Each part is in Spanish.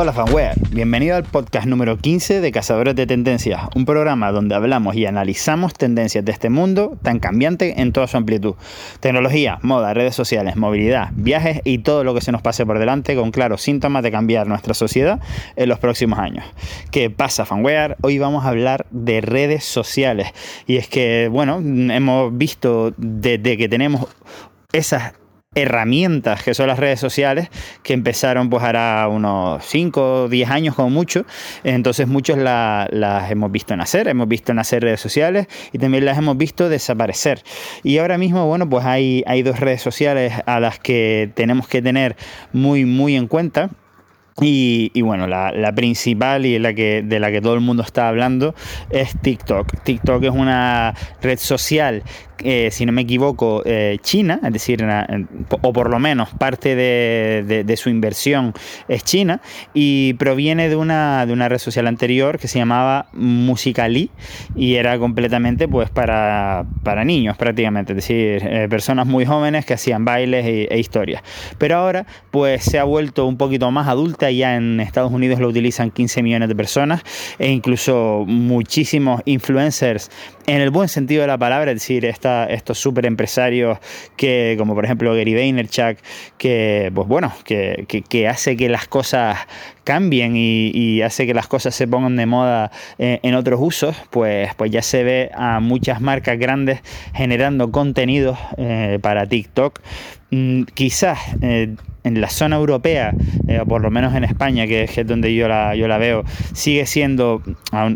Hola fanware, bienvenido al podcast número 15 de Cazadores de Tendencias, un programa donde hablamos y analizamos tendencias de este mundo tan cambiante en toda su amplitud. Tecnología, moda, redes sociales, movilidad, viajes y todo lo que se nos pase por delante con claros síntomas de cambiar nuestra sociedad en los próximos años. ¿Qué pasa fanware? Hoy vamos a hablar de redes sociales y es que, bueno, hemos visto desde que tenemos esas herramientas que son las redes sociales que empezaron pues hará unos 5 o 10 años como mucho. Entonces muchos las hemos visto nacer hemos visto nacer redes sociales y también las hemos visto desaparecer. Y ahora mismo bueno pues hay, hay dos redes sociales a las que tenemos que tener muy muy en cuenta. Y, bueno, la, principal y la que, de la que todo el mundo está hablando es TikTok. TikTok es una red social eh, si no me equivoco, eh, China, es decir, o por lo menos parte de, su inversión es China, y proviene de una, de una red social anterior que se llamaba Musicali y era completamente pues para, para niños prácticamente, es decir, eh, personas muy jóvenes que hacían bailes e, e, historias. Pero ahora pues se ha vuelto un poquito más adulta, ya en Estados Unidos lo utilizan 15 millones de personas e incluso muchísimos influencers en el buen sentido de la palabra, es decir, estos super empresarios que, como por ejemplo Gary Vaynerchuk, que, pues bueno, que, que, hace que las cosas cambien y, hace que las cosas se pongan de moda eh, en otros usos, pues, pues ya se ve a muchas marcas grandes generando contenidos eh, para TikTok. Mm, quizás eh, en la zona europea, o por lo menos en España, que es donde yo la, yo la veo, sigue siendo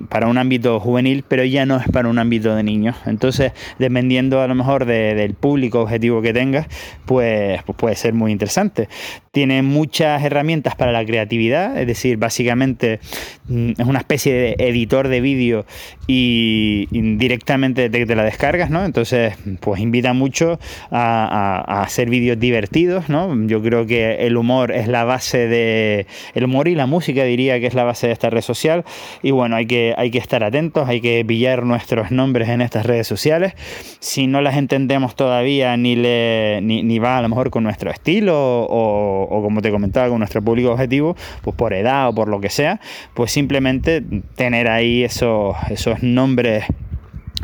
para un ámbito juvenil, pero ya no es para un ámbito de niños. Entonces, dependiendo a lo mejor del público objetivo que tengas, pues, pues, puede ser muy interesante. Tiene muchas herramientas para la creatividad, es decir, básicamente mm, es una especie de editor de vídeo y, directamente te, la descargas, ¿no? Entonces, pues invita mucho a, hacer vídeos divertidos, ¿no? Yo creo que el humor es la base de. El humor y la música diría que es la base de esta red social. Y bueno, hay que, hay que estar atentos, hay que pillar nuestros nombres en estas redes sociales. Si no las entendemos todavía, ni, le, ni, va a lo mejor con nuestro estilo, o, o como te comentaba, con nuestro público objetivo, pues por edad o por lo que sea, pues simplemente tener ahí esos, esos nombres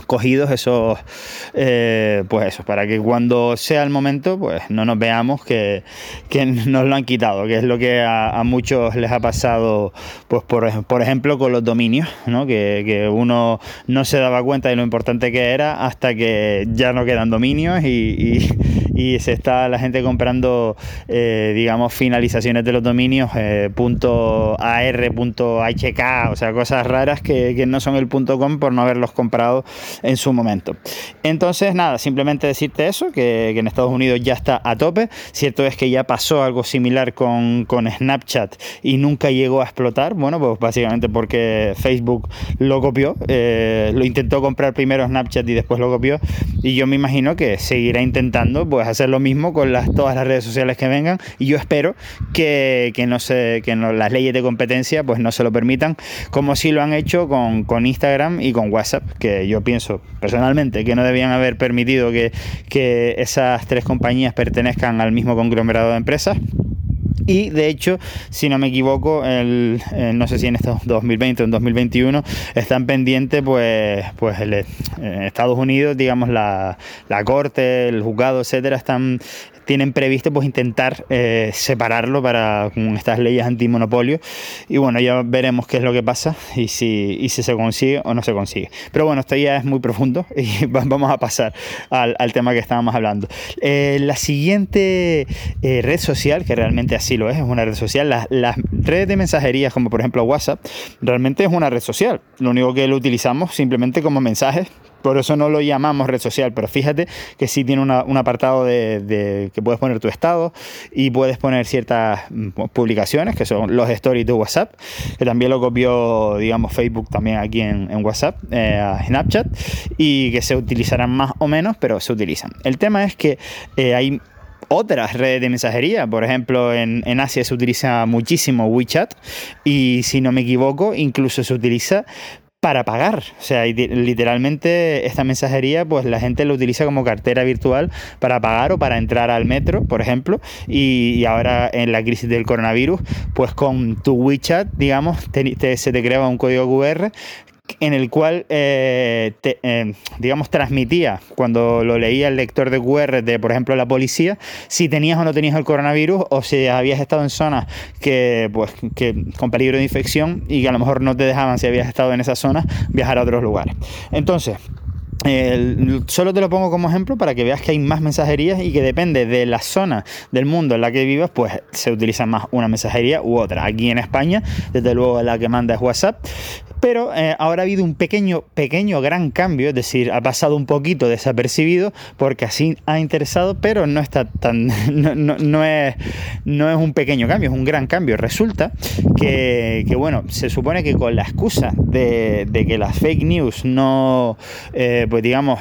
cogidos esos eh, pues eso para que cuando sea el momento pues no nos veamos que, nos lo han quitado que es lo que a, muchos les ha pasado pues por, por ejemplo con los dominios ¿no? que, uno no se daba cuenta de lo importante que era hasta que ya no quedan dominios y y se está la gente comprando, eh, digamos, finalizaciones de los dominios eh, .ar.hk, o sea, cosas raras que, no son el .com por no haberlos comprado en su momento. Entonces, nada, simplemente decirte eso, que, en Estados Unidos ya está a tope. Cierto es que ya pasó algo similar con, Snapchat y nunca llegó a explotar. Bueno, pues básicamente porque Facebook lo copió, eh, lo intentó comprar primero Snapchat y después lo copió. Y yo me imagino que seguirá intentando, pues hacer lo mismo con las, todas las redes sociales que vengan y yo espero que, no se, que no, las leyes de competencia pues no se lo permitan, como si lo han hecho con, con Instagram y con WhatsApp, que yo pienso personalmente que no debían haber permitido que, que esas tres compañías pertenezcan al mismo conglomerado de empresas. Y de hecho, si no me equivoco, el, eh, no sé si en estos 2020 o en 2021 están pendientes, pues, pues en Estados Unidos, digamos, la, la corte, el juzgado, etcétera, están tienen previsto pues intentar eh, separarlo para con estas leyes antimonopolio. Y bueno ya veremos qué es lo que pasa y si, y si se consigue o no se consigue. Pero bueno esto ya es muy profundo y vamos a pasar al, tema que estábamos hablando. Eh, la siguiente eh, red social que realmente así lo es es una red social las, las redes de mensajería como por ejemplo WhatsApp realmente es una red social. Lo único que lo utilizamos simplemente como mensajes por eso no lo llamamos red social, pero fíjate que sí tiene un apartado de, que puedes poner tu estado y puedes poner ciertas mm, publicaciones, que son los stories de WhatsApp, que también lo copió, digamos, Facebook también aquí en, WhatsApp, eh, Snapchat, y que se utilizarán más o menos, pero se utilizan. El tema es que eh, hay otras redes de mensajería. Por ejemplo, en, en, Asia se utiliza muchísimo WeChat y si no me equivoco, incluso se utiliza para pagar. O sea, literalmente esta mensajería, pues la gente lo utiliza como cartera virtual para pagar o para entrar al metro, por ejemplo. Y, ahora en la crisis del coronavirus, pues con tu WeChat, digamos, se te crea un código QR en el cual, eh, eh, digamos, transmitía cuando lo leía el lector de QR de, por ejemplo, la policía, si tenías o no tenías el coronavirus o si habías estado en zonas que, pues, que, con peligro de infección y que a lo mejor no te dejaban, si habías estado en esa zona, viajar a otros lugares. Entonces, solo te lo pongo como ejemplo para que veas que hay más mensajerías y que depende de la zona del mundo en la que vivas, pues se utiliza más una mensajería u otra. Aquí en España, desde luego la que manda es WhatsApp, pero eh, ahora ha habido un pequeño, pequeño, gran cambio, es decir, ha pasado un poquito desapercibido porque así ha interesado, pero no está tan, no, es, no es un pequeño cambio, es un gran cambio. Resulta que, bueno, se supone que con la excusa de, que las fake news no, eh, pues digamos,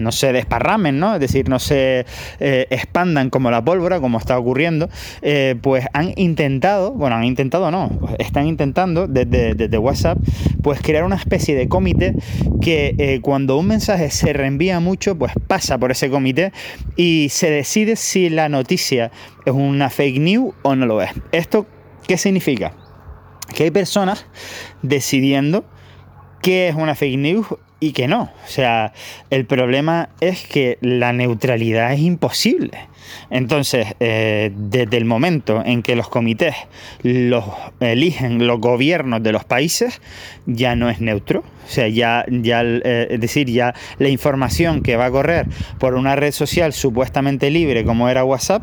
no se desparramen, ¿no? Es decir, no se eh, expandan como la pólvora, como está ocurriendo, eh, pues han intentado, bueno, han intentado no, están intentando desde, WhatsApp, pues crear una especie de comité que eh, cuando un mensaje se reenvía mucho, pues pasa por ese comité y se decide si la noticia es una fake news o no lo es. ¿Esto qué significa? Que hay personas decidiendo qué es una fake news y que no. O sea, el problema es que la neutralidad es imposible. Entonces, eh, desde el momento en que los comités los eligen los gobiernos de los países, ya no es neutro. O sea, ya, ya eh, es decir, ya la información que va a correr por una red social supuestamente libre como era WhatsApp,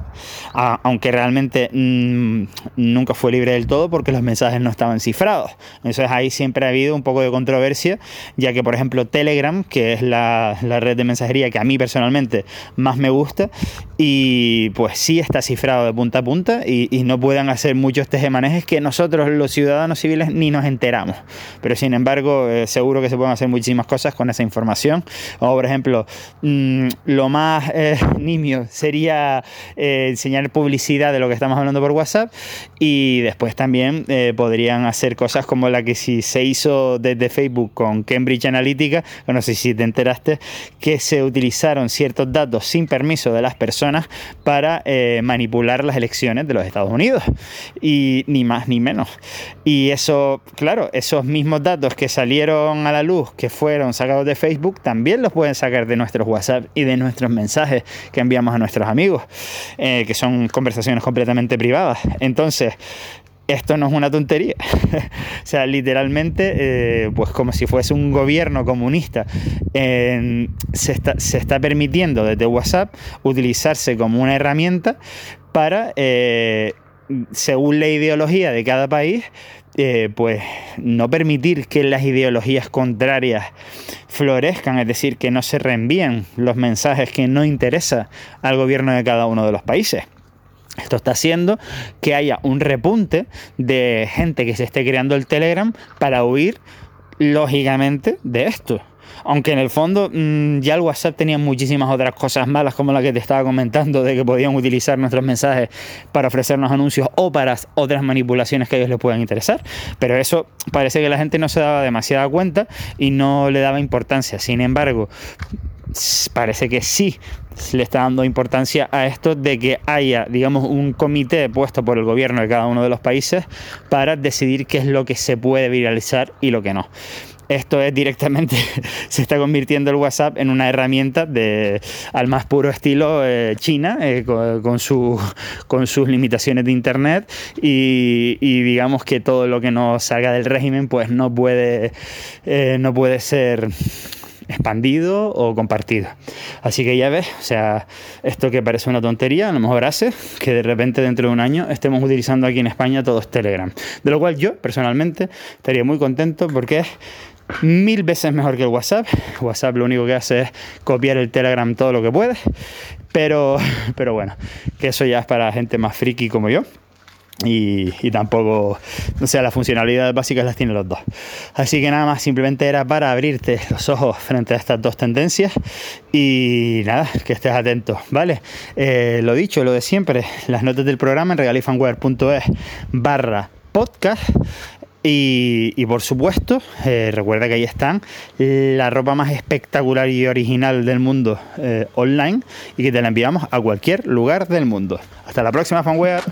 aunque realmente mm, nunca fue libre del todo porque los mensajes no estaban cifrados. Entonces ahí siempre ha habido un poco de controversia, ya que por ejemplo Telegram, que es la, red de mensajería que a mí personalmente más me gusta, y pues sí está cifrado de punta a punta y, no puedan hacer muchos tejemanejes que nosotros los ciudadanos civiles ni nos enteramos. Pero sin embargo, eh, seguro que se pueden hacer muchísimas cosas con esa información. O por ejemplo, mm, lo más eh, nimio sería eh, enseñar publicidad de lo que estamos hablando por WhatsApp y después también podrían hacer cosas como la que si se hizo desde Facebook con Cambridge Analytica, no sé si te enteraste, que se utilizaron ciertos datos sin permiso de las personas para manipular las elecciones de los Estados Unidos. Y ni más ni menos. Y eso, claro, esos mismos datos que salieron a la luz, que fueron sacados de Facebook, también los pueden sacar de nuestros WhatsApp y de nuestros mensajes que enviamos a nuestros amigos, eh, que son conversaciones completamente privadas. Entonces, esto no es una tontería. o sea, literalmente, eh, pues como si fuese un gobierno comunista, se, está, permitiendo desde WhatsApp utilizarse como una herramienta para, eh, según la ideología de cada país, eh, pues no permitir que las ideologías contrarias florezcan, es decir, que no se reenvíen los mensajes que no interesan al gobierno de cada uno de los países. Esto está haciendo que haya un repunte de gente que se esté creando el Telegram para huir, lógicamente, de esto. Aunque en el fondo mm, ya el WhatsApp tenía muchísimas otras cosas malas, como la que te estaba comentando, de que podían utilizar nuestros mensajes para ofrecernos anuncios o para otras manipulaciones que a ellos les puedan interesar. Pero eso parece que la gente no se daba demasiada cuenta y no le daba importancia. Sin embargo, parece que sí le está dando importancia a esto de que haya, digamos, un comité puesto por el gobierno de cada uno de los países para decidir qué es lo que se puede viralizar y lo que no. Esto es directamente, se está convirtiendo el WhatsApp en una herramienta de, al más puro estilo eh, China, eh, con, su, con sus limitaciones de Internet y, digamos que todo lo que no salga del régimen pues no puede, eh, no puede ser expandido o compartido. Así que ya ves, o sea, esto que parece una tontería, a lo mejor hace que de repente dentro de un año estemos utilizando aquí en España todos Telegram. De lo cual yo personalmente estaría muy contento porque es mil veces mejor que el WhatsApp. WhatsApp lo único que hace es copiar el Telegram todo lo que puede. Pero, pero bueno, que eso ya es para gente más friki como yo. Y, y, tampoco, o sea, las funcionalidades básicas las tiene los dos. Así que nada más, simplemente era para abrirte los ojos frente a estas dos tendencias y nada, que estés atento, ¿vale? Eh, lo dicho, lo de siempre, las notas del programa en regalifanware.es barra podcast Y, por supuesto, eh, recuerda que ahí están la ropa más espectacular y original del mundo eh, online y que te la enviamos a cualquier lugar del mundo. Hasta la próxima, fanware.